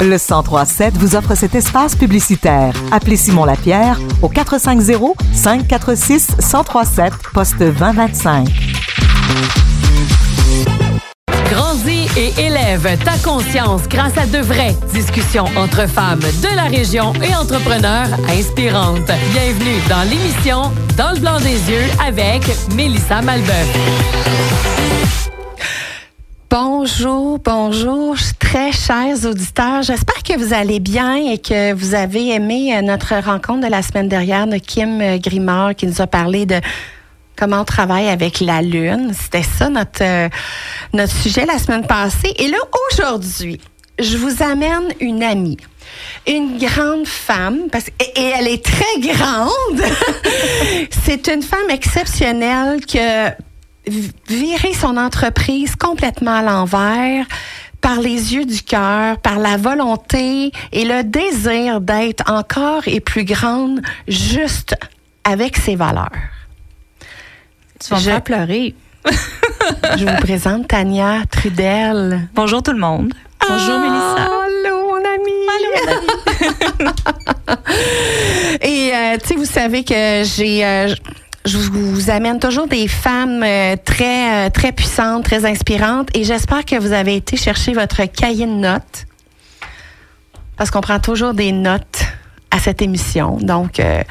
Le 1037 vous offre cet espace publicitaire. Appelez Simon Lapierre au 450 546 1037 poste 2025. Grandis et élève ta conscience grâce à de vraies discussions entre femmes de la région et entrepreneurs inspirantes. Bienvenue dans l'émission Dans le blanc des yeux avec Mélissa Malbeuf. Bonjour, bonjour, très chers auditeurs. J'espère que vous allez bien et que vous avez aimé euh, notre rencontre de la semaine dernière de Kim euh, Grimard qui nous a parlé de comment on travaille avec la Lune. C'était ça notre, euh, notre sujet la semaine passée. Et là, aujourd'hui, je vous amène une amie. Une grande femme, parce, et, et elle est très grande. C'est une femme exceptionnelle que virer son entreprise complètement à l'envers par les yeux du cœur, par la volonté et le désir d'être encore et plus grande juste avec ses valeurs. Tu vas me Je- faire pleurer. Je vous présente Tania Trudel. Bonjour tout le monde. Bonjour Mélissa. Allô, mon ami. Et euh, tu sais, vous savez que j'ai euh, je vous amène toujours des femmes euh, très euh, très puissantes, très inspirantes et j'espère que vous avez été chercher votre cahier de notes parce qu'on prend toujours des notes à cette émission. Donc euh,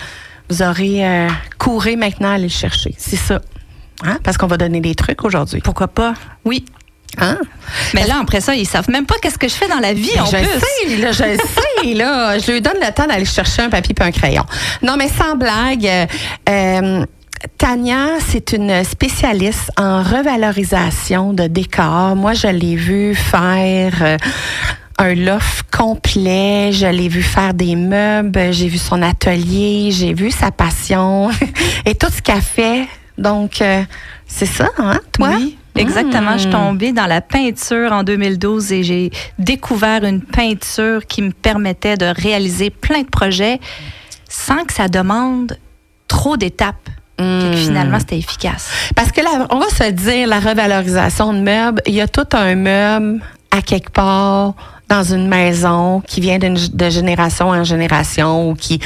vous aurez euh, courez maintenant à aller le chercher. C'est ça. Hein? Parce qu'on va donner des trucs aujourd'hui. Pourquoi pas? Oui. Hein? Mais là, après ça, ils savent même pas qu'est-ce que je fais dans la vie en je plus. sais, là, je sais, là. Je lui donne le temps d'aller chercher un papier et un crayon. Non, mais sans blague, euh, Tania, c'est une spécialiste en revalorisation de décors. Moi, je l'ai vue faire euh, un loft complet. Je l'ai vu faire des meubles. J'ai vu son atelier. J'ai vu sa passion et tout ce qu'elle fait. Donc, euh, c'est ça, hein, toi? Oui, exactement. Je suis Hmm. tombée dans la peinture en 2012 et j'ai découvert une peinture qui me permettait de réaliser plein de projets sans que ça demande trop d'étapes. Que finalement, c'était efficace. Parce que là, on va se dire, la revalorisation de meubles, il y a tout un meuble à quelque part dans une maison qui vient de génération en génération ou qui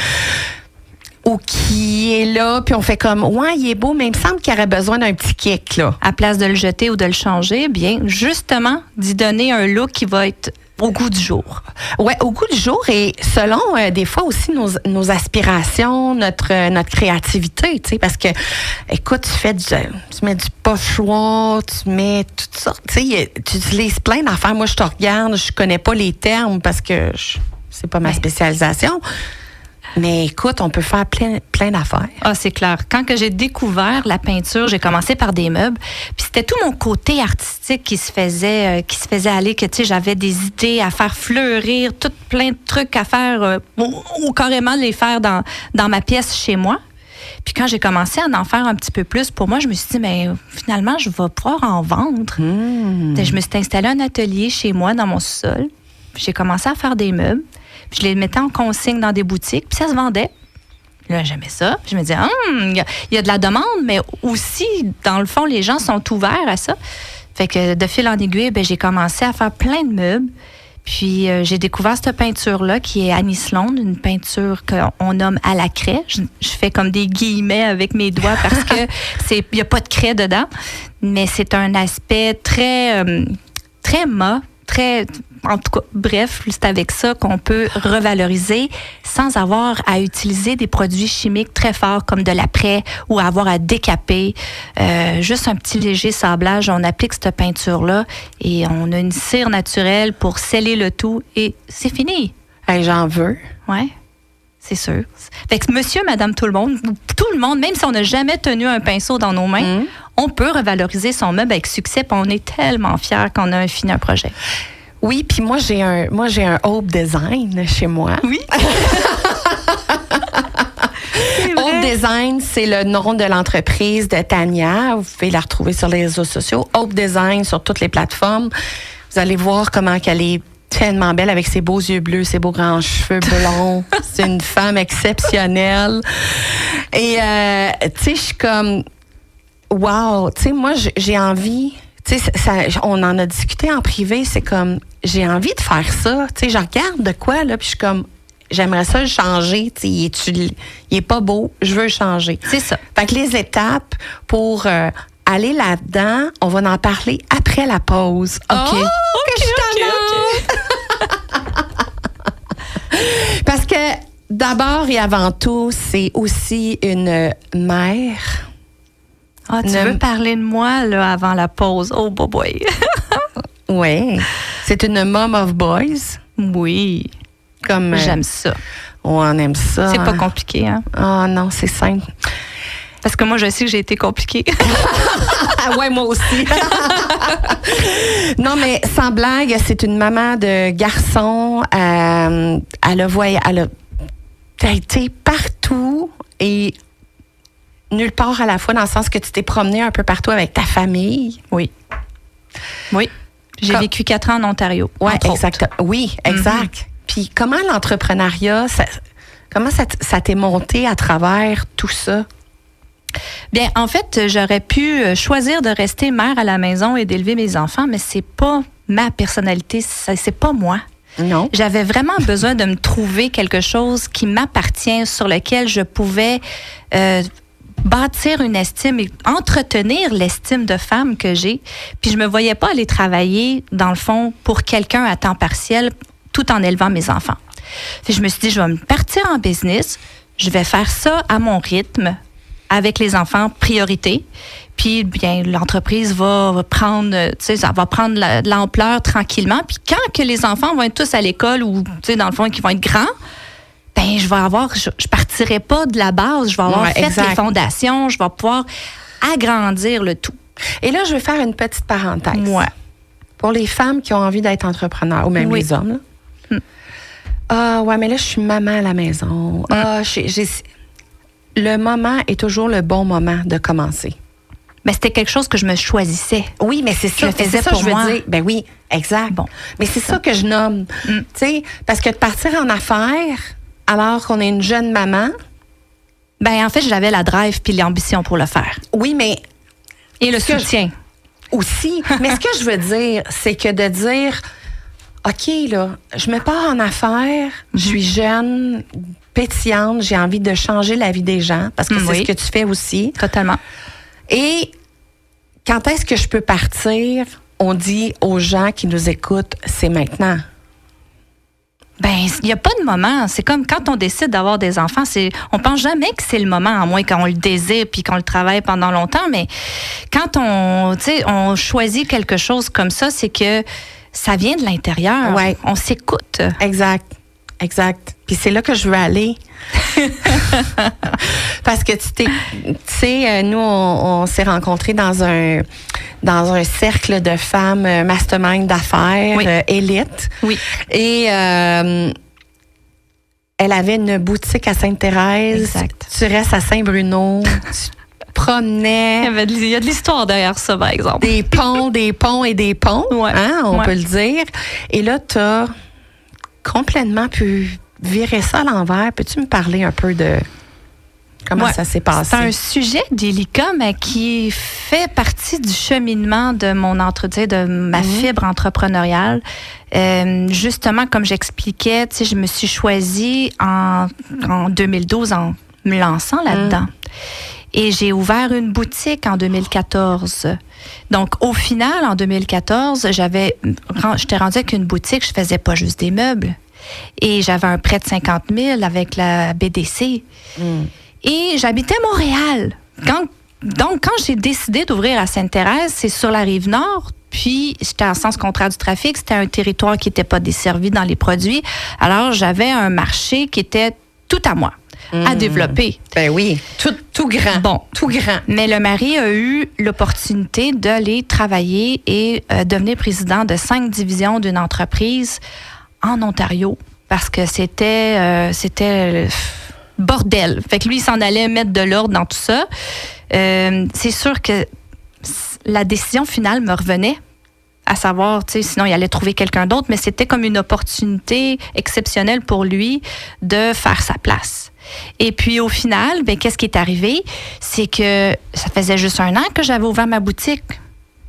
ou qui est là, puis on fait comme, ouais, il est beau, mais il me semble qu'il aurait besoin d'un petit kick, là. À place de le jeter ou de le changer, bien, justement, d'y donner un look qui va être au goût du jour. Ouais, au goût du jour et selon euh, des fois aussi nos, nos aspirations, notre euh, notre créativité, tu sais, parce que écoute, tu fais du, tu mets du pochoir, tu mets toutes sortes, tu sais, tu utilises plein d'affaires. Moi, je te regarde, je connais pas les termes parce que c'est pas ma Ouais. Mais écoute, on peut faire plein plein d'affaires. Ah, c'est clair. Quand que j'ai découvert la peinture, j'ai commencé par des meubles. Puis c'était tout mon côté artistique qui se faisait, euh, qui se faisait aller. Que tu sais, j'avais des idées à faire fleurir, tout plein de trucs à faire, euh, ou, ou carrément les faire dans, dans ma pièce chez moi. Puis quand j'ai commencé à en faire un petit peu plus, pour moi, je me suis dit, mais finalement, je vais pouvoir en vendre. Hmm. Je me suis installé un atelier chez moi dans mon sous-sol. J'ai commencé à faire des meubles. Puis je les mettais en consigne dans des boutiques. Puis ça se vendait. Là, j'aimais ça. Je me disais, Hum, il y, a- il y a de la demande, mais aussi, dans le fond, les gens sont ouverts à ça. Fait que de fil en aiguille, ben, j'ai commencé à faire plein de meubles. Puis euh, j'ai découvert cette peinture-là qui est Annie Sloan, une peinture qu'on nomme à la craie. Je, je fais comme des guillemets avec mes doigts parce que c'est il y a pas de craie dedans, mais c'est un aspect très euh, très mat, très en tout cas, bref, c'est avec ça qu'on peut revaloriser sans avoir à utiliser des produits chimiques très forts comme de l'après ou avoir à décaper. Euh, juste un petit léger sablage, on applique cette peinture-là et on a une cire naturelle pour sceller le tout et c'est fini. Hey, j'en veux. Ouais. C'est sûr. Fait que monsieur, madame, tout le monde, tout le monde, même si on n'a jamais tenu un pinceau dans nos mains, Mhm. on peut revaloriser son meuble avec succès. on est tellement fiers qu'on a fini un projet. Oui, puis moi j'ai un moi j'ai un Hope Design chez moi. Oui. Hope Design, c'est le nom de l'entreprise de Tania. Vous pouvez la retrouver sur les réseaux sociaux. Hope Design sur toutes les plateformes. Vous allez voir comment qu'elle est tellement belle avec ses beaux yeux bleus, ses beaux grands cheveux blonds. c'est une femme exceptionnelle. Et euh, tu sais, je suis comme wow, tu sais moi j'ai- j'ai envie tu sais, ça- ça- on en a discuté en privé, c'est comme j'ai envie de faire ça. Tu sais, je regarde de quoi, là, puis je suis comme, j'aimerais ça le changer. Tu sais, il, est, il est pas beau, je veux le changer. C'est ça. Fait que les étapes pour euh, aller là-dedans, on va en parler après la pause. OK? Oh, que je Parce que d'abord et avant tout, c'est aussi une mère. Ah, tu Ne- veux parler de moi là, avant la pause? Oh, boy, boy. Oui. C'est une mom of boys. oui, Comme euh, j'aime ça. on aime ça. C'est pas compliqué, hein? Oh non, c'est simple. Parce que moi, je sais que j'ai été compliquée. Ah ouais, moi aussi. non, mais sans blague, c'est une maman de garçon. Euh, elle a voyagé, elle a été partout et nulle part à la fois, dans le sens que tu t'es promené un peu partout avec ta famille. oui. Oui. J'ai Comme- vécu quatre ans en Ontario. Ouais, entre autres. exact. Oui, exact. Puis comment l'entrepreneuriat, ça- comment ça, t'est monté à travers tout ça? Bien, en fait, j'aurais pu euh, choisir de rester mère à la maison et d'élever mes enfants, mais c'est pas ma personnalité, c'est pas moi. Non. J'avais vraiment besoin de me trouver quelque chose qui m'appartient, sur lequel je pouvais euh, bâtir une estime et entretenir l'estime de femme que j'ai. Puis je me voyais pas aller travailler, dans le fond, pour quelqu'un à temps partiel, tout en élevant mes enfants. Que je me suis dit, je vais me partir en business, je vais faire ça à mon rythme, avec les enfants, priorité. Puis, bien, l'entreprise va prendre, euh, ça va prendre l'ampleur tranquillement. Puis, quand que les enfants vont être tous à l'école ou, tu sais, dans le fond, qu'ils vont être grands, ben, je vais avoir, je, je partirai pas de la base. Je vais avoir Ouais, fait exact. les fondations. Je vais pouvoir agrandir le tout. Et là, je vais faire une petite parenthèse. Pour les femmes qui ont envie d'être entrepreneurs, ou même Oui. les hommes. là. Hmm. Ah, ouais, mais là, je suis maman à la maison. Ah, j'ai- Le moment est toujours le bon moment de commencer. Mais c'était quelque chose que je me choisissais. Oui, mais c'est ça, faisais ça pour je veux moi. dire. Ben oui, exact. Bon, mais c'est ça. que je nomme. Mm. Tu sais, parce que de partir en affaires alors qu'on est une jeune maman, Ben, en fait, j'avais la drive puis l'ambition pour le faire. oui, mais Et le je- soutien. aussi. mais ce que je veux dire, c'est que de dire, OK, là, je me pars en affaires, je suis jeune, pétillante, j'ai envie de changer la vie des gens, parce que Mm, c'est oui. ce que tu fais aussi. Totalement. Et quand est-ce que je peux partir? On dit aux gens qui nous écoutent, c'est maintenant. Ben, il n'y a pas de moment. C'est comme quand on décide d'avoir des enfants, c'est, on pense jamais que c'est le moment, à moins qu'on le désire puis qu'on le travaille pendant longtemps. Mais quand on, on choisit quelque chose comme ça, c'est que ça vient de l'intérieur. Ouais. On s'écoute. Exact. Exact. Puis c'est là que je veux aller. Parce que tu t'es, tu sais, euh, nous on, on s'est rencontrés dans un dans un cercle de femmes euh, mastermind d'affaires Oui. euh, élite. Oui. Et euh, elle avait une boutique à Sainte-Thérèse. Exact. Tu restes à Saint-Bruno. tu promenais. Il y, avait de- il y a de l'histoire derrière ça, par exemple. des ponts, des ponts et des ponts, Ouais. hein, on Ouais. peut le dire. Et là, tu as complètement pu virer ça à l'envers. Peux-tu me parler un peu de comment Ouais. ça s'est passé? C'est un sujet délicat, mais qui fait partie du cheminement de mon entretien, de ma fibre entrepreneuriale. Euh, justement, comme j'expliquais, je me suis choisie en, en 2012 en me lançant là-dedans. Et j'ai ouvert une boutique en 2014. Donc, au final, en 2014, j'avais, j'étais rendue avec une boutique, je faisais pas juste des meubles. Et j'avais un prêt de 50 000 avec la BDC. Et j'habitais Montréal. Quand, donc, quand j'ai décidé d'ouvrir à Sainte-Thérèse, c'est sur la rive nord. Puis, j'étais en sens contraire du trafic. C'était un territoire qui n'était pas desservi dans les produits. Alors, j'avais un marché qui était tout à moi, à développer. Ben oui, tout, tout grand. Bon. Tout grand. Mais le mari a eu l'opportunité d'aller travailler et euh, devenir président de cinq divisions d'une entreprise en Ontario parce que c'était euh, c'était euh, bordel. Fait que lui, il s'en allait mettre de l'ordre dans tout ça. Euh, c'est sûr que la décision finale me revenait à savoir, tu sais, sinon il allait trouver quelqu'un d'autre, mais c'était comme une opportunité exceptionnelle pour lui de faire sa place. Et puis au final, ben, qu'est-ce qui est arrivé? C'est que ça faisait juste un an que j'avais ouvert ma boutique.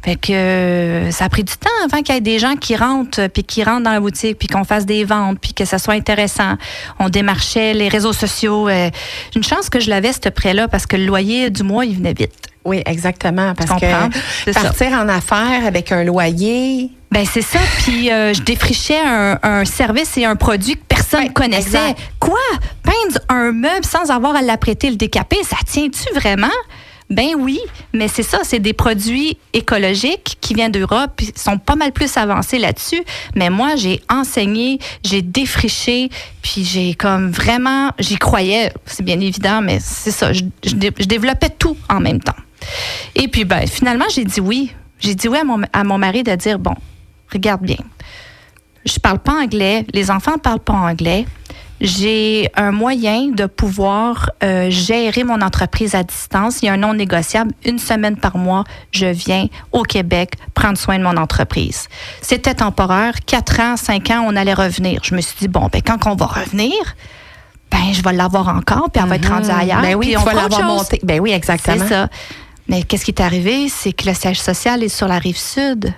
Fait que euh, ça a pris du temps avant qu'il y ait des gens qui rentrent, puis qui rentrent dans la boutique, puis qu'on fasse des ventes, puis que ça soit intéressant. On démarchait les réseaux sociaux. euh, une chance que je l'avais, ce prêt-là, parce que le loyer du mois, il venait vite. Oui, exactement. Parce que ça. partir en affaires avec un loyer, Ben c'est ça. Puis euh, je défrichais un, un service et un produit que personne connaissait. exact. Quoi? Peindre un meuble sans avoir à l'apprêter, le décaper, ça tient-tu vraiment? Ben oui, mais c'est ça, c'est des produits écologiques qui viennent d'Europe, puis sont pas mal plus avancés là-dessus. Mais moi, j'ai enseigné, j'ai défriché, puis j'ai comme vraiment, j'y croyais, c'est bien évident, mais c'est ça, je développais tout en même temps. Et puis, ben, finalement, j'ai dit oui. J'ai dit oui à mon, à mon mari de dire, bon, regarde bien, je parle pas anglais, les enfants parlent pas anglais. J'ai un moyen de pouvoir euh, gérer mon entreprise à distance. Il y a un non négociable. Une semaine par mois, je viens au Québec prendre soin de mon entreprise. C'était temporaire. Quatre ans, cinq ans, on allait revenir. Je me suis dit, bon, ben, quand on va revenir, ben, je vais l'avoir encore, puis elle va être rendue ailleurs. ben oui, puis on autre l'avoir chose. monté. Ben oui, exactement. C'est ça. Mais qu'est-ce qui est arrivé? C'est que le siège social est sur la rive sud.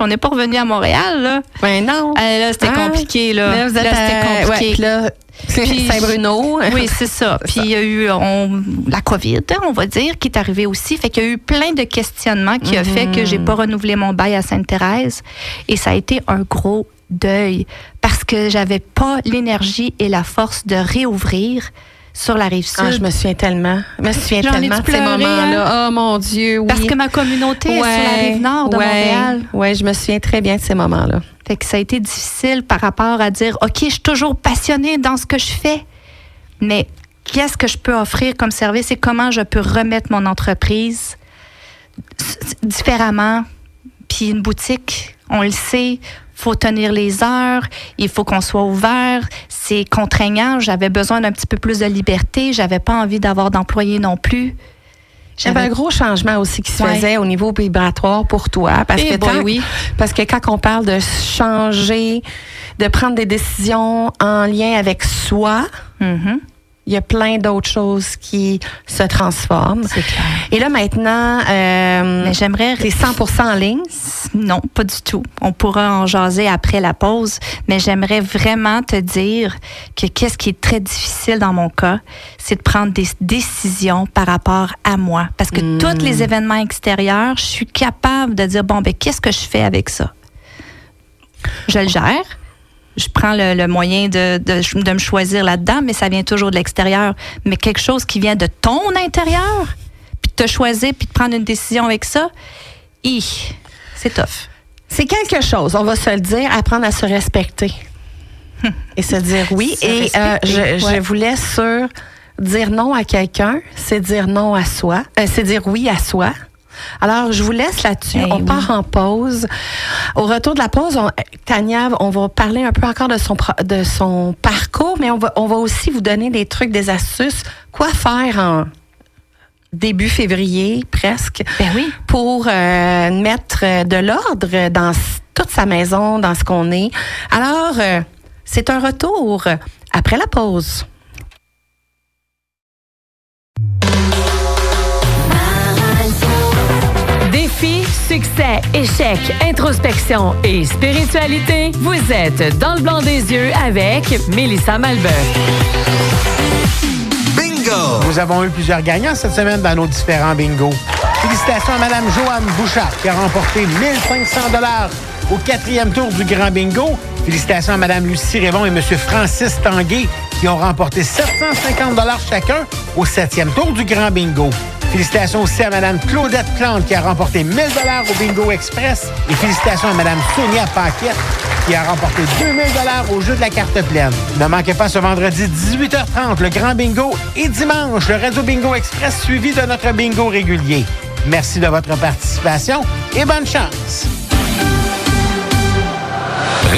On n'est pas revenu à Montréal, là. Ben non. Euh, là, c'était Ah, compliqué, là. Là, vous êtes Là, c'était compliqué. ouais, Saint-Bruno. Oui, c'est ça. Puis il y a eu on- la COVID, on va dire, qui est arrivée aussi. Fait qu'il y a eu plein de questionnements qui a fait que j'ai pas renouvelé mon bail à Sainte-Thérèse. Et ça a été un gros deuil parce que j'avais pas l'énergie et la force de réouvrir sur la rive sud. Ah, je me souviens tellement. Je me souviens tellement de ces moments-là. Oh mon Dieu, oui. Parce que ma communauté est sur la rive nord de ouais, Montréal. Oui, je me souviens très bien de ces moments-là. Fait que ça a été difficile par rapport à dire, OK, je suis toujours passionnée dans ce que je fais, mais qu'est-ce que je peux offrir comme service et comment je peux remettre mon entreprise différemment? Puis une boutique, on le sait, faut tenir les heures, il faut qu'on soit ouvert, c'est contraignant, j'avais besoin d'un petit peu plus de liberté, j'avais pas envie d'avoir d'employés non plus. Avait un gros changement aussi qui se Ouais. faisait au niveau vibratoire pour toi. Parce, Eh que tant- oui. parce que quand on parle de changer, de prendre des décisions en lien avec soi, Mhm. Il y a plein d'autres choses qui se transforment. C'est clair. Et là, maintenant, euh, Mais j'aimerais t'es 100% en ligne? Non, pas du tout. On pourra en jaser après la pause, mais j'aimerais vraiment te dire que qu'est-ce qui est très difficile dans mon cas, c'est de prendre des décisions par rapport à moi. Parce que tous les événements extérieurs, je suis capable de dire, bon, ben, qu'est-ce que je fais avec ça? Je le gère. Je prends le, le moyen de, de, de me choisir là-dedans, mais ça vient toujours de l'extérieur. Mais quelque chose qui vient de ton intérieur, puis de te choisir, puis de prendre une décision avec ça, c'est tough. C'est quelque chose, on va se le dire, apprendre à se respecter. Et se dire oui. Se Et euh, je, laisse sur dire non à quelqu'un, c'est dire non à soi, Euh, c'est dire oui à soi. Alors, je vous laisse là-dessus. Ben on oui. part en pause. Au retour de la pause, on- Tania, on va parler un peu encore de son, pro- de son parcours, mais on va, on va aussi vous donner des trucs, des astuces. Quoi faire en début février, presque, Ben oui. pour euh, mettre de l'ordre dans toute sa maison, dans ce qu'on est. Alors, euh, c'est un retour après la pause. Succès, échec, introspection et spiritualité, vous êtes dans le blanc des yeux avec Mélissa Malbeuf. Bingo! Nous avons eu plusieurs gagnants cette semaine dans nos différents bingos. Félicitations à Mme Joanne Bouchard qui a remporté 1500 dollars au quatrième tour du Grand Bingo. Félicitations à Mme Lucie Révon et M. Francis Tanguay qui ont remporté 750 dollars chacun au septième tour du Grand Bingo. Félicitations aussi à Mme Claudette Plante qui a remporté 1000 dollars au Bingo Express. Et félicitations à Mme Sonia Paquette qui a remporté 2000 dollars au jeu de la carte pleine. Ne manquez pas ce vendredi 18h30 le Grand Bingo et dimanche le Radio Bingo Express suivi de notre bingo régulier. Merci de votre participation et bonne chance.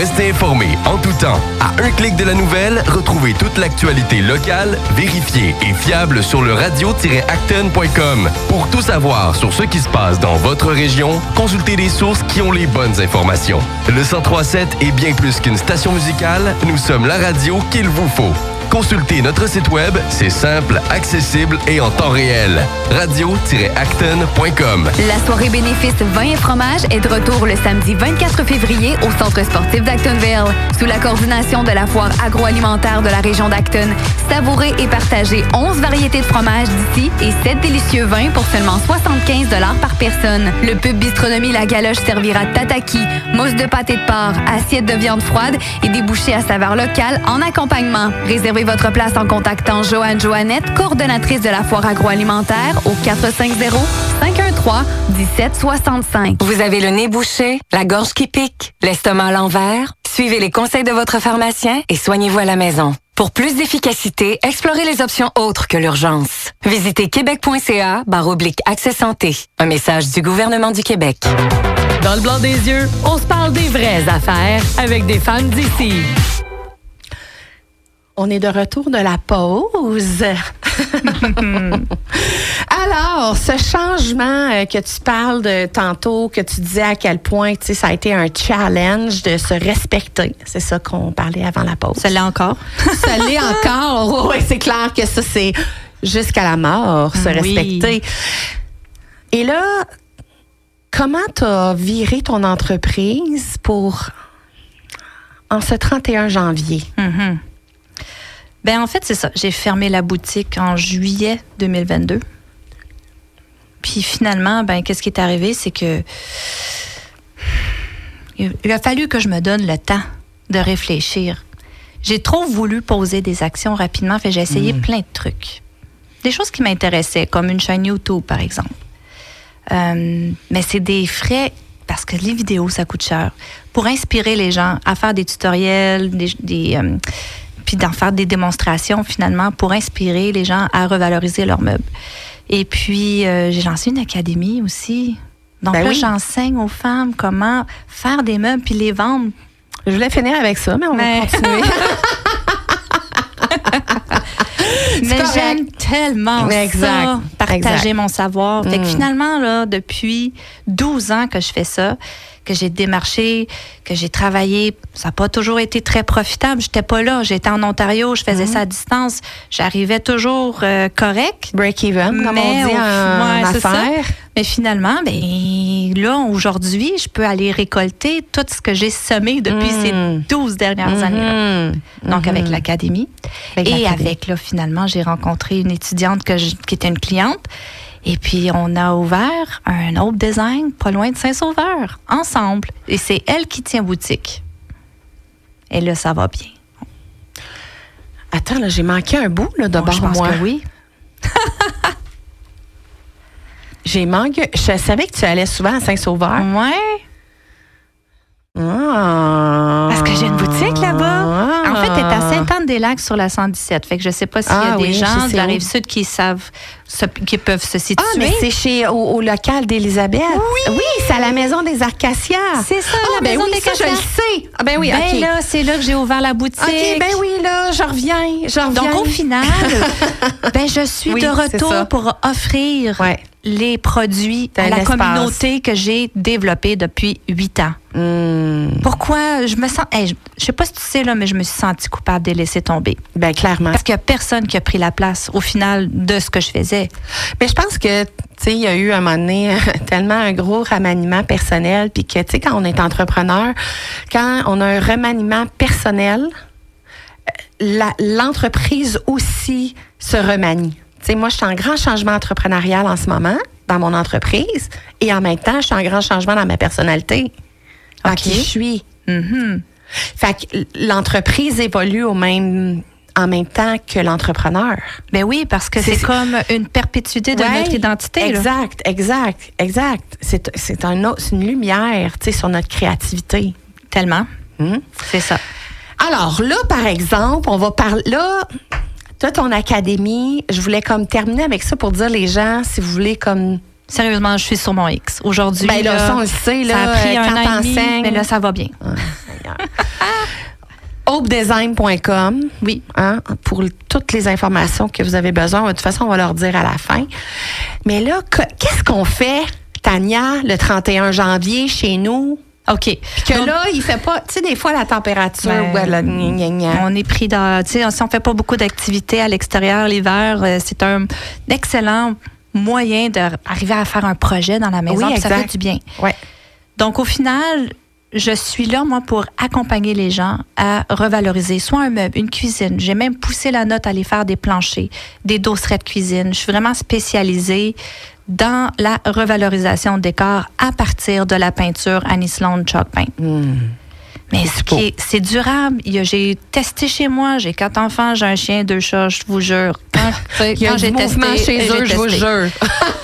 Restez informés en tout temps. À un clic de la nouvelle, retrouvez toute l'actualité locale, vérifiée et fiable sur le radio-acton.com. Pour tout savoir sur ce qui se passe dans votre région, consultez les sources qui ont les bonnes informations. Le 1037 est bien plus qu'une station musicale, nous sommes la radio qu'il vous faut. Consulter notre site web, c'est simple, accessible et en temps réel. radio-acton.com. La soirée bénéfice vin et fromage est de retour le samedi 24 février au Centre sportif d'Actonville. Sous la coordination de la foire agroalimentaire de la région d'Acton, savourez et partagez 11 variétés de fromages d'ici et 7 délicieux vins pour seulement 75 par personne. Le pub Bistronomie La Galoche servira tataki, mousse de pâté de porc, assiette de viande froide et des bouchées à saveur locale en accompagnement. Réservez votre place en contactant Joanne Joannette, coordonnatrice de la foire agroalimentaire au 450 513 1765. Vous avez le nez bouché, la gorge qui pique, l'estomac à l'envers? Suivez les conseils de votre pharmacien et soignez-vous à la maison. Pour plus d'efficacité, explorez les options autres que l'urgence. Visitez québec.ca barre oblique accès santé. Un message du gouvernement du Québec. Dans le blanc des yeux, on se parle des vraies affaires avec des femmes d'ici. On est de retour de la pause. Alors, ce changement euh, que tu parles de tantôt, que tu disais à quel point, tu sais, ça a été un challenge de se respecter. C'est ça qu'on parlait avant la pause. Ça l'est encore? ça l'est encore. Oui, c'est clair que ça, c'est jusqu'à la mort, se Oui. respecter. Et là, comment tu as viré ton entreprise pour, en ce 31 janvier? Mhm. Ben en fait, c'est ça. J'ai fermé la boutique en juillet 2022. Puis finalement, ben qu'est-ce qui est arrivé, c'est que il a fallu que je me donne le temps de réfléchir. J'ai trop voulu poser des actions rapidement, fait j'ai essayé plein de trucs. Des choses qui m'intéressaient, comme une chaîne YouTube, par exemple. Euh, mais c'est des frais parce que les vidéos, ça coûte cher. Pour inspirer les gens à faire des tutoriels, des, des, euh, puis d'en faire des démonstrations finalement pour inspirer les gens à revaloriser leurs meubles. Et puis, euh, j'ai lancé une académie aussi. Donc Ben là, oui. j'enseigne aux femmes comment faire des meubles puis les vendre. Je voulais finir avec ça, mais on Mais- va continuer. Mais j'aime tellement Exact. ça, partager Exact. mon savoir. Fait que Mm. finalement, là, depuis 12 ans que je fais ça, que j'ai démarché, que j'ai travaillé, ça n'a pas toujours été très profitable. J'étais pas là. J'étais en Ontario, je faisais ça à distance. J'arrivais toujours euh, correct. Break-even, comme on dit en, ouais, en c'est ça. affaires. Mais finalement, ben là, aujourd'hui, je peux aller récolter tout ce que j'ai semé depuis ces 12 dernières années. Mhm. Donc, avec Mhm. l'académie. Et avec, là, finalement, j'ai rencontré une étudiante que je- qui était une cliente. Et puis, on a ouvert un autre design pas loin de Saint-Sauveur, ensemble. Et c'est elle qui tient boutique. Et là, ça va bien. Attends, là, j'ai manqué un bout là, de Bon, je bord, pense moi. que oui. J'ai manqué. Je savais que tu allais souvent à Saint-Sauveur. Ouais. Ah. Parce que j'ai une boutique là-bas. Ah. En fait, elle est à Sainte-Anne-des-lacs sur la 117. Fait que je sais pas s'il y Ah a des oui, je gens de la rive sud qui savent, se- qui peuvent se situer. Ah, mais c'est chez au, au local d'Élisabeth. Oui. c'est à la maison des Acacias. C'est ça, Ah, la ben maison oui, des ça, je le sais. Ah, ben oui, ben là, c'est là que j'ai ouvert la boutique. OK, ben oui, là, je reviens. Je reviens. Donc, au final, ben, je suis Oui, de retour pour offrir Ouais. Les produits à la communauté que j'ai développée depuis huit ans. Hmm. Pourquoi je me sens. hey, je, je sais pas si tu sais, là, mais je me suis sentie coupable de laisser tomber. Ben, clairement. Parce qu'il n'y a personne qui a pris la place, au final, de ce que je faisais. Mais je pense que, tu sais, il y a eu à un moment donné tellement un gros remaniement personnel, puis que, tu sais, quand on est entrepreneur, quand on a un remaniement personnel, euh, l'entreprise aussi se remanie. Sais, moi, je suis en grand changement entrepreneurial en ce moment dans mon entreprise, et en même temps, je suis en grand changement dans ma personnalité, dans qui je suis? Mhm. Fait que l'entreprise évolue au même, en même temps que l'entrepreneur. Ben oui, parce que C'est- comme une perpétuité de Ouais, notre identité. là. Exact, exact, exact. C'est, un une lumière, tu sais, sur notre créativité. Tellement. Hmm? C'est ça. Alors là, par exemple, on va parler. Là, toi, ton académie, je voulais comme terminer avec ça pour dire les gens, si vous voulez, comme. Sérieusement, je suis sur mon X. Aujourd'hui, Ben là, là, ça, on le sait, là, ça a pris euh, un an et demi, t'enseignes. mais là, ça va bien. hopedesign.com. Oui. Hein, pour toutes les informations que vous avez besoin. De toute façon, on va leur dire à la fin. Mais là, que- qu'est-ce qu'on fait, Tania, le 31 janvier, chez nous, OK. Puis que Donc, là, il fait pas, tu sais, des fois, la température, Ben, ouais, là, gna, gna, gna. On est pris dans. Tu sais, si on fait pas beaucoup d'activités à l'extérieur l'hiver, euh, c'est un excellent moyen d'arriver à faire un projet dans la maison. Oui, puis ça exact. fait du bien. Ouais. Donc, au final, je suis là, moi, pour accompagner les gens à revaloriser soit un meuble, une cuisine. J'ai même poussé la note à aller faire des planchers, des dosseraient de cuisine. Je suis vraiment spécialisée dans la revalorisation de décor à partir de la peinture Annie Sloan Chalk Paint. Mais ce qui est- c'est durable. J'ai testé chez moi, j'ai quatre enfants, j'ai un chien, deux chats, je vous jure. Quand, j'ai testé, chez eux, je vous jure.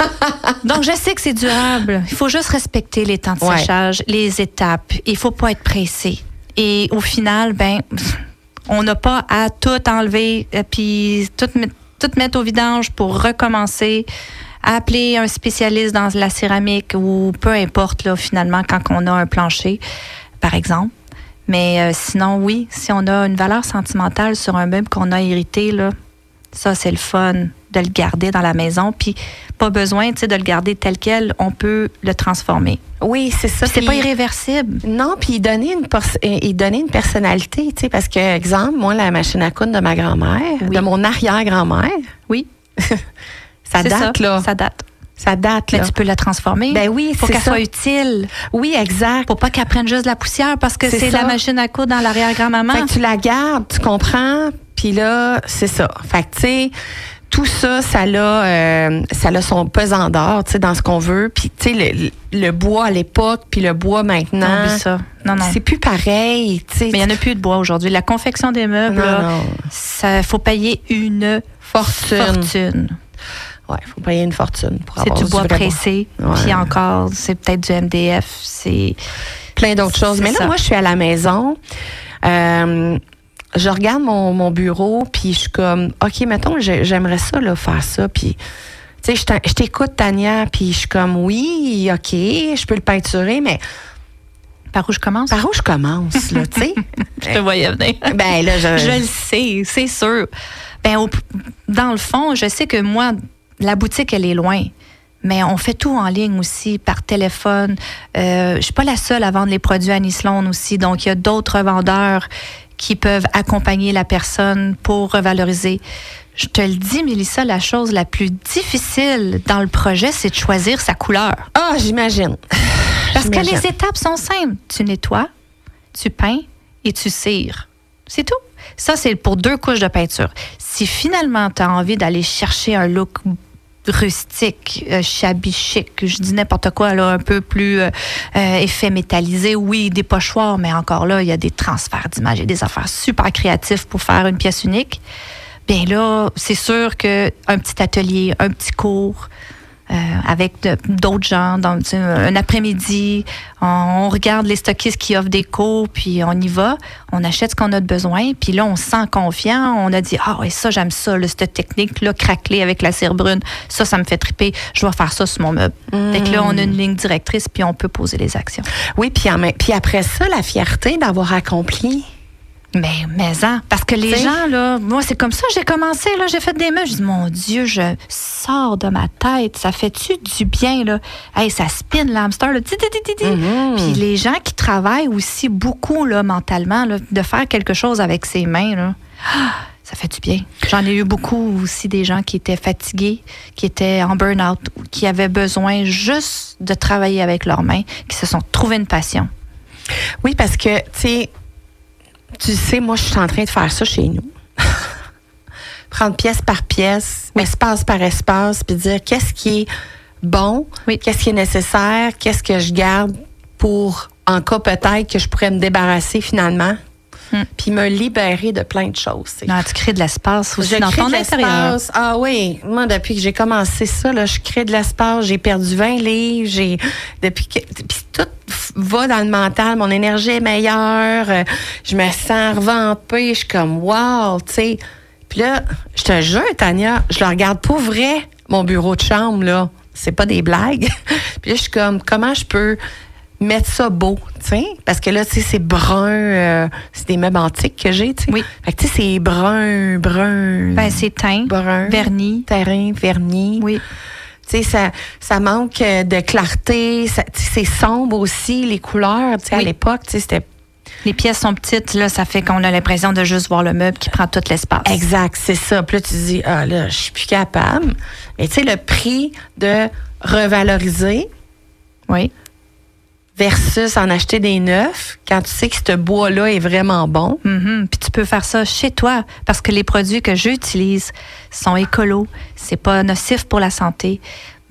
Donc, je sais que c'est durable. Il faut juste respecter les temps de Ouais. séchage, les étapes. Il faut pas être pressé. Et au final, ben, on n'a pas à tout enlever euh, puis tout mettre au vidange pour recommencer. Appeler un spécialiste dans la céramique ou peu importe, là, finalement, quand on a un plancher, par exemple. Mais euh, sinon, oui, si on a une valeur sentimentale sur un meuble qu'on a hérité, là, ça, c'est le fun de le garder dans la maison. Puis, pas besoin de le garder tel quel. On peut le transformer. Oui, c'est ça. C'est pas irréversible. Non, puis il donnait une donnait une personnalité, tu sais, parce que exemple, moi la machine à coudre de ma grand-mère, Oui. de mon arrière-grand-mère, Oui, ça date ça. là, Ça date. Ça date Mais là. tu peux la transformer. Ben oui, c'est qu'elle soit utile. Oui, exact. Faut pas qu'elle prenne juste de la poussière parce que C'est la machine à coudre dans l'arrière-grand-maman. Fait que tu la gardes, tu comprends, puis là, c'est ça. Fait que tu sais, tout ça, ça a, euh, ça a son pesant d'or, tu sais, dans ce qu'on veut. Puis tu sais, le, le bois à l'époque, puis le bois maintenant, Oublie ça. Non, non. c'est plus pareil, tu sais. Mais il n'y en a plus de bois aujourd'hui. La confection des meubles, Non, non. ça faut payer une Fortune. fortune. Ouais, faut payer une fortune pour C'est avoir du bois vrai pressé. Ouais. Puis encore, c'est peut-être du MDF. C'est plein d'autres choses. Mais là, ça. moi, je suis à la maison. Euh, je regarde mon, mon bureau, puis je suis comme, OK, mettons, j'ai- j'aimerais ça, là, faire ça. Puis, tu sais, je t'écoute, Tania, puis je suis comme, oui, OK, je peux le peinturer, mais par où je commence? par où je commence, là, tu sais? Je te voyais venir. ben là, je... Je le sais, c'est sûr. Ben, au- dans le fond, je sais que moi, la boutique, elle est loin. Mais on fait tout en ligne aussi, par téléphone. Euh, je suis pas la seule à vendre les produits Annie Sloan aussi. Donc, il y a d'autres vendeurs qui peuvent accompagner la personne pour revaloriser. Je te le dis, Mélissa, la chose la plus difficile dans le projet, c'est de choisir sa couleur. Ah, j'imagine. Parce que les étapes sont simples. Tu nettoies, tu peins et tu cires. C'est tout. Ça, c'est pour deux couches de peinture. Si finalement, tu as envie d'aller chercher un look rustique, euh, shabby chic, je dis n'importe quoi, là, un peu plus euh, euh, effet métallisé, oui, des pochoirs, mais encore là, il y a des transferts d'images, a des affaires super créatives pour faire une pièce unique. Bien là, c'est sûr qu'un petit atelier, un petit cours, euh, avec d'autres gens, un après-midi, on, regarde les stockistes qui offrent des cours, puis on y va, on achète ce qu'on a de besoin, puis là, on se sent confiant, on a dit, ah ouais, ça, j'aime ça, là, cette technique-là, craquelée avec la cire brune, ça, ça me fait triper, je vais faire ça sur mon meuble. Fait que là, on a une ligne directrice, puis on peut poser les actions. Oui, puis, puis après ça, la fierté d'avoir accompli. Mais, mais hein, parce que les T'sais. gens, là, moi, c'est comme ça que j'ai commencé, là, j'ai fait des meubles. Je dis, mon Dieu, je sors de ma tête, ça fait-tu du bien, là? Hey, ça spin l'hamster, là. Ti. Puis les gens qui travaillent aussi beaucoup, là, mentalement, là, de faire quelque chose avec ses mains, là, ah, ça fait du bien. J'en ai eu beaucoup aussi des gens qui étaient fatigués, qui étaient en burn-out, qui avaient besoin juste de travailler avec leurs mains, qui se sont trouvés une passion. Oui, parce que, tu sais, tu sais, moi, je suis en train de faire ça chez nous. Prendre pièce par pièce, espace par espace, puis dire qu'est-ce qui est bon, Oui. qu'est-ce qui est nécessaire, qu'est-ce que je garde pour, en cas peut-être, que je pourrais me débarrasser finalement, Hmm. puis me libérer de plein de choses. Non, tu crées de l'espace aussi Je dans crée ton de intérieur. l'espace. Ah oui, moi depuis que j'ai commencé ça, là, je crée de l'espace. J'ai perdu 20 livres. J'ai depuis que puis tout va dans le mental. Mon énergie est meilleure. euh, Je me sens revampée. Je suis comme wow, tu sais. Puis là, je te jure, Tania, je le regarde pour vrai mon bureau de chambre là. C'est pas des blagues. puis là, je suis comme comment je peux mettre ça beau, tu sais, parce que là, tu sais, c'est brun, euh, c'est des meubles antiques que j'ai, tu sais. Oui. Fait que tu sais, c'est brun, brun. Ben, c'est teint, brun, vernis. terrain, vernis. Oui. Tu sais, ça, ça manque euh, de clarté. C'est sombre aussi, les couleurs. Tu sais, à l'époque, tu sais, c'était Les pièces sont petites, là, ça fait qu'on a l'impression de juste voir le meuble qui prend tout l'espace. Exact, c'est ça. Puis là, tu dis, ah là, je suis plus capable. Mais tu sais, le prix de revaloriser Oui. Versus en acheter des neufs, quand tu sais que ce bois-là est vraiment bon. Mhm. Puis tu peux faire ça chez toi parce que les produits que j'utilise sont écolos. C'est pas nocif pour la santé.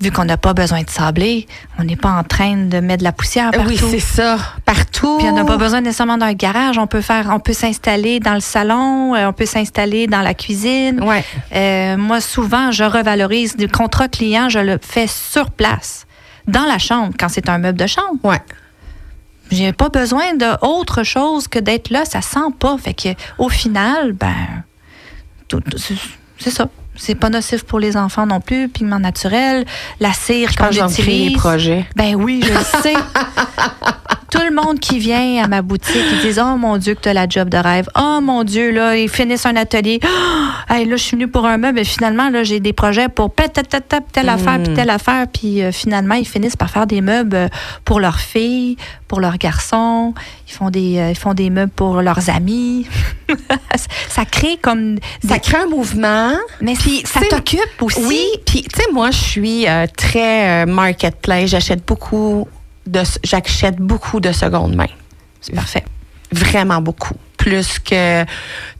Vu qu'on n'a pas besoin de sabler, on n'est pas en train de mettre de la poussière partout. Oui, c'est ça. Partout. Puis on n'a pas besoin nécessairement d'un garage. On peut faire, on peut s'installer dans le salon, euh, on peut s'installer dans la cuisine. Ouais. Euh, moi, souvent, je revalorise du contrat client, je le fais sur place, dans la chambre, quand c'est un meuble de chambre. Ouais. J'ai pas besoin d'autre chose que d'être là. Ça sent pas. Fait que, au final, ben, c'est ça. C'est pas nocif pour les enfants non plus. Pigment naturel, la cire Je qu'on pense que je vais me créer des utilise. projets. Ben oui, je le sais. Tout le monde qui vient à ma boutique, ils disent Oh mon Dieu, que tu as la job de rêve. Oh mon Dieu, là, ils finissent un atelier. Oh, hey, là, je suis venue pour un meuble, et finalement, là, j'ai des projets pour telle affaire, puis telle affaire. Puis euh, finalement, ils finissent par faire des meubles euh, pour leurs filles, pour leurs garçons. Ils font des, euh, ils font des meubles pour leurs amis. ça crée comme. Ça des- crée un mouvement. Mais Puis, ça t'occupe aussi. Oui, puis tu sais, moi, je suis euh, très marketplace. J'achète beaucoup de, j'achète beaucoup de seconde main. C'est parfait. Vraiment beaucoup. Plus que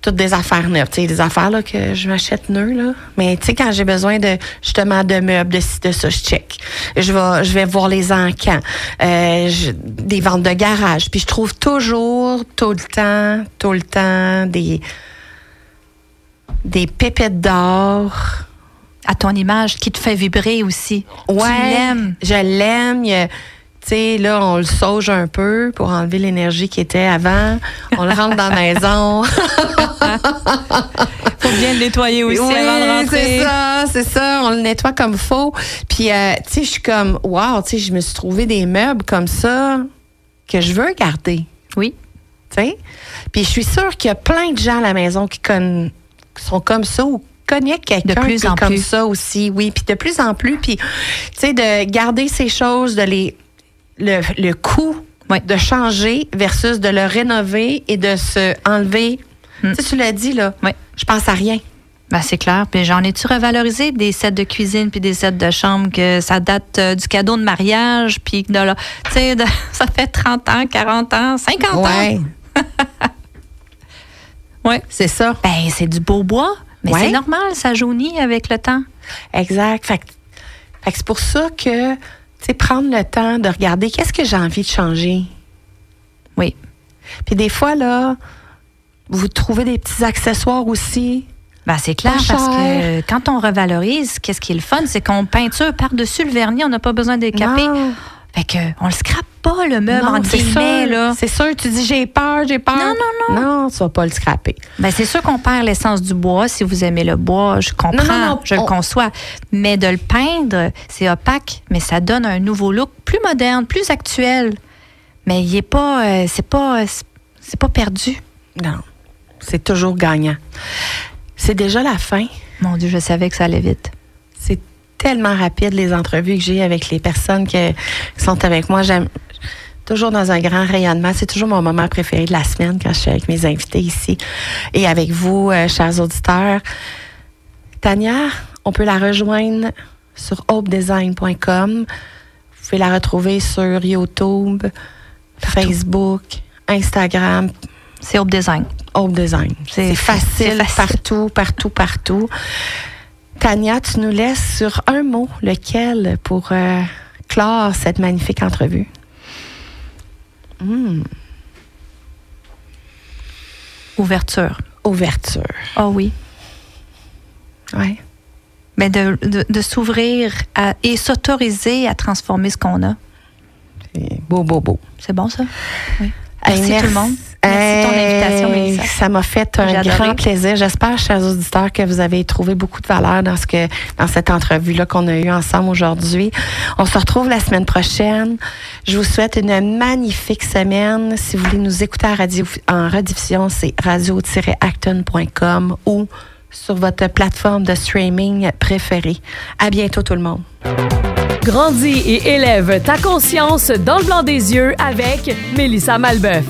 toutes des affaires neuves. Tu sais, des affaires là, que je m'achète neuves, là. Mais tu sais, quand j'ai besoin de justement de meubles, de ci, de ça, je check. Je vais, je vais voir les encans, euh, je- des ventes de garage. Puis je trouve toujours, tout le temps, tout le temps, des, des pépettes d'or. À ton image qui te fait vibrer aussi. Tu Ouais, l'aimes. Je l'aime. Sais, là, on le sauge un peu pour enlever l'énergie qui était avant. On le rentre dans la maison. Faut bien le nettoyer aussi oui, avant de rentrer. c'est ça, c'est ça. On le nettoie comme faut. Puis, euh, tu sais, je suis comme, wow, tu sais, je me suis trouvé des meubles comme ça que je veux garder. Oui. Tu sais? Puis, je suis sûre qu'il y a plein de gens à la maison qui, qui sont comme ça ou connaissent quelqu'un De plus qui est en comme plus. ça aussi. Oui, puis de plus en plus. Puis, tu sais, de garder ces choses, de les. Le, le coût Oui. de changer versus de le rénover et de se enlever. Mm. Tu sais, tu l'as dit, là. Oui. Je pense à rien. Ben, c'est clair. Puis j'en ai-tu revalorisé des sets de cuisine puis des sets de chambre que ça date euh, du cadeau de mariage puis de là, tu sais, ça fait 30 ans, 40 ans, 50 ans? Ouais. C'est ça. Ben, c'est du beau bois, mais Ouais. c'est normal, ça jaunit avec le temps. Exact. Fait, que- fait c'est pour ça que, sais, prendre le temps de regarder qu'est-ce que j'ai envie de changer. Oui. Puis des fois, là, vous trouvez des petits accessoires aussi. Ben, c'est clair Pas parce cher. que quand on revalorise, qu'est-ce qui est le fun, c'est qu'on peinture par-dessus le vernis, on n'a pas besoin de caper. Non. Fait que on le scrape pas le meuble Non, en guillemets là. C'est sûr, tu dis j'ai peur, j'ai peur. Non, non, non. Non, tu vas pas le scraper. Ben, c'est sûr qu'on perd l'essence du bois. Si vous aimez le bois, je comprends, Non, non, non, je le on- conçois. Mais de le peindre, c'est opaque, mais ça donne un nouveau look plus moderne, plus actuel. Mais il est pas, euh, c'est pas, c'est- pas perdu. Non. C'est toujours gagnant. C'est déjà la fin. Mon Dieu, je savais que ça allait vite. C'est tellement rapide les entrevues que j'ai avec les personnes qui sont avec moi. J'aime toujours dans un grand rayonnement. C'est toujours mon moment préféré de la semaine quand je suis avec mes invités ici et avec vous, euh, chers auditeurs. Tania, on peut la rejoindre sur hopedesign.com. Vous pouvez la retrouver sur YouTube, Facebook, Instagram, C'est Hope Design. Hope Design. C'est C'est fa- facile, facile. partout, partout, partout. Tania, tu nous laisses sur un mot, lequel, pour euh, clore cette magnifique entrevue? Hmm, Ouverture. ouverture. Ah oui. Ouais. Mais de, de- de s'ouvrir et s'autoriser à transformer ce qu'on a. C'est beau, beau, beau. C'est bon, ça? Oui. Merci tout le monde. Merci de ton invitation, Mélissa. Ça m'a fait un adoré. grand plaisir. J'espère, chers auditeurs, que vous avez trouvé beaucoup de valeur dans ce que dans cette entrevue-là qu'on a eue ensemble aujourd'hui. On se retrouve la semaine prochaine. Je vous souhaite une magnifique semaine. Si vous voulez nous écouter en, radio, en rediffusion, c'est radio-acton.com ou sur votre plateforme de streaming préférée. À bientôt tout le monde. Grandis et élève ta conscience dans le blanc des yeux avec Mélissa Malbeuf.